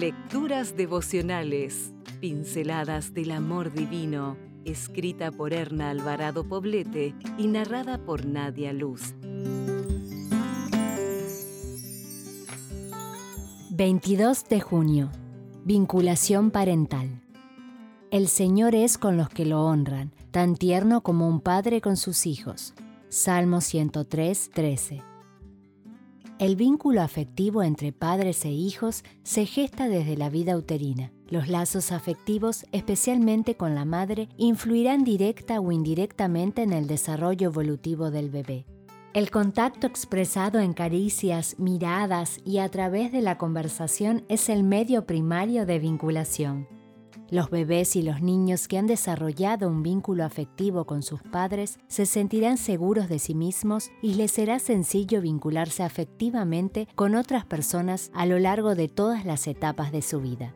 Lecturas devocionales, pinceladas del amor divino, escrita por Erna Alvarado Poblete y narrada por Nadia Luz. 22 de junio. Vinculación parental. El Señor es con los que lo honran, tan tierno como un padre con sus hijos. Salmo 103, 13. El vínculo afectivo entre padres e hijos se gesta desde la vida uterina. Los lazos afectivos, especialmente con la madre, influirán directa o indirectamente en el desarrollo evolutivo del bebé. El contacto expresado en caricias, miradas y a través de la conversación es el medio primario de vinculación. Los bebés y los niños que han desarrollado un vínculo afectivo con sus padres se sentirán seguros de sí mismos y les será sencillo vincularse afectivamente con otras personas a lo largo de todas las etapas de su vida.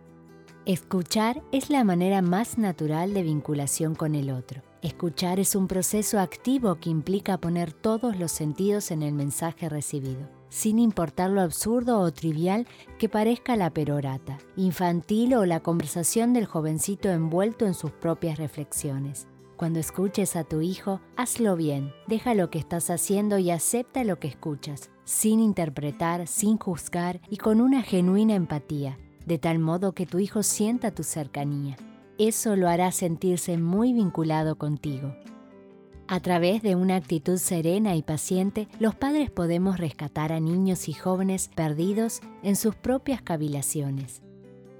Escuchar es la manera más natural de vinculación con el otro. Escuchar es un proceso activo que implica poner todos los sentidos en el mensaje recibido sin importar lo absurdo o trivial que parezca la perorata, infantil o la conversación del jovencito envuelto en sus propias reflexiones. Cuando escuches a tu hijo, hazlo bien, deja lo que estás haciendo y acepta lo que escuchas, sin interpretar, sin juzgar y con una genuina empatía, de tal modo que tu hijo sienta tu cercanía. Eso lo hará sentirse muy vinculado contigo. A través de una actitud serena y paciente, los padres podemos rescatar a niños y jóvenes perdidos en sus propias cavilaciones.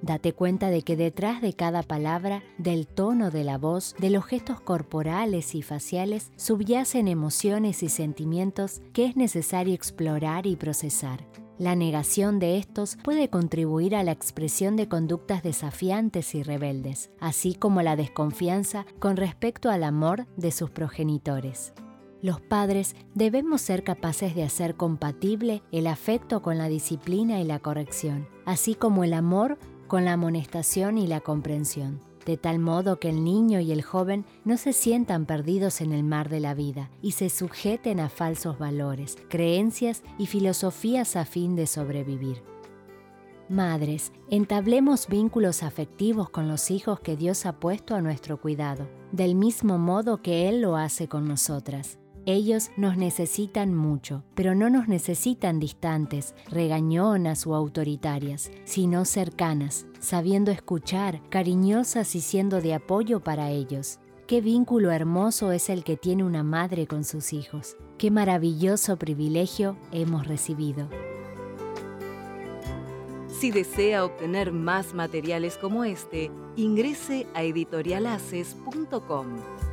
Date cuenta de que detrás de cada palabra, del tono de la voz, de los gestos corporales y faciales, subyacen emociones y sentimientos que es necesario explorar y procesar. La negación de estos puede contribuir a la expresión de conductas desafiantes y rebeldes, así como la desconfianza con respecto al amor de sus progenitores. Los padres debemos ser capaces de hacer compatible el afecto con la disciplina y la corrección, así como el amor con la amonestación y la comprensión de tal modo que el niño y el joven no se sientan perdidos en el mar de la vida y se sujeten a falsos valores, creencias y filosofías a fin de sobrevivir. Madres, entablemos vínculos afectivos con los hijos que Dios ha puesto a nuestro cuidado, del mismo modo que Él lo hace con nosotras. Ellos nos necesitan mucho, pero no nos necesitan distantes, regañonas o autoritarias, sino cercanas, sabiendo escuchar, cariñosas y siendo de apoyo para ellos. Qué vínculo hermoso es el que tiene una madre con sus hijos. Qué maravilloso privilegio hemos recibido. Si desea obtener más materiales como este, ingrese a editorialaces.com.